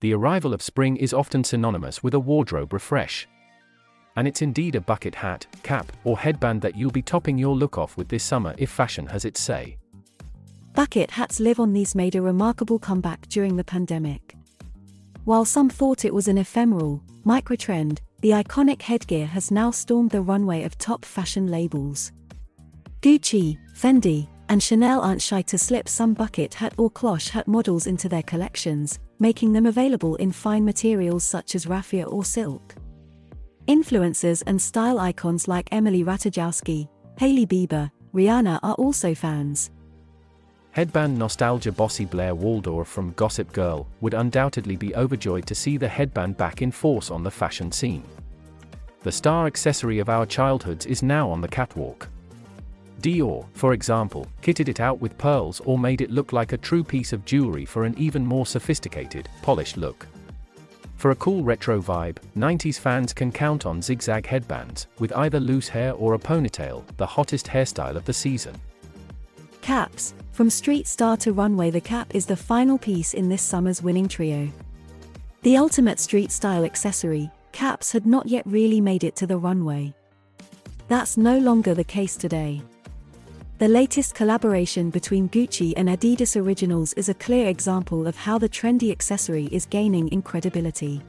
the arrival of spring is often synonymous with a wardrobe refresh. And it's indeed a bucket hat, cap, or headband that you'll be topping your look off with this summer if fashion has its say. Bucket hats live on these made a remarkable comeback during the pandemic. While some thought it was an ephemeral, microtrend, the iconic headgear has now stormed the runway of top fashion labels. Gucci, Fendi, and Chanel aren't shy to slip some bucket hat or cloche hat models into their collections, making them available in fine materials such as raffia or silk. Influencers and style icons like Emily Ratajkowski, Hailey Bieber, Rihanna are also fans. Headband nostalgia bossy Blair Waldorf from Gossip Girl would undoubtedly be overjoyed to see the headband back in force on the fashion scene. The star accessory of our childhoods is now on the catwalk. Dior, for example, kitted it out with pearls or made it look like a true piece of jewelry for an even more sophisticated, polished look. For a cool retro vibe, 90s fans can count on zigzag headbands, with either loose hair or a ponytail, the hottest hairstyle of the season. Caps, from street star to runway, the cap is the final piece in this summer's winning trio. The ultimate street style accessory, caps had not yet really made it to the runway. That's no longer the case today. The latest collaboration between Gucci and Adidas Originals is a clear example of how the trendy accessory is gaining in credibility.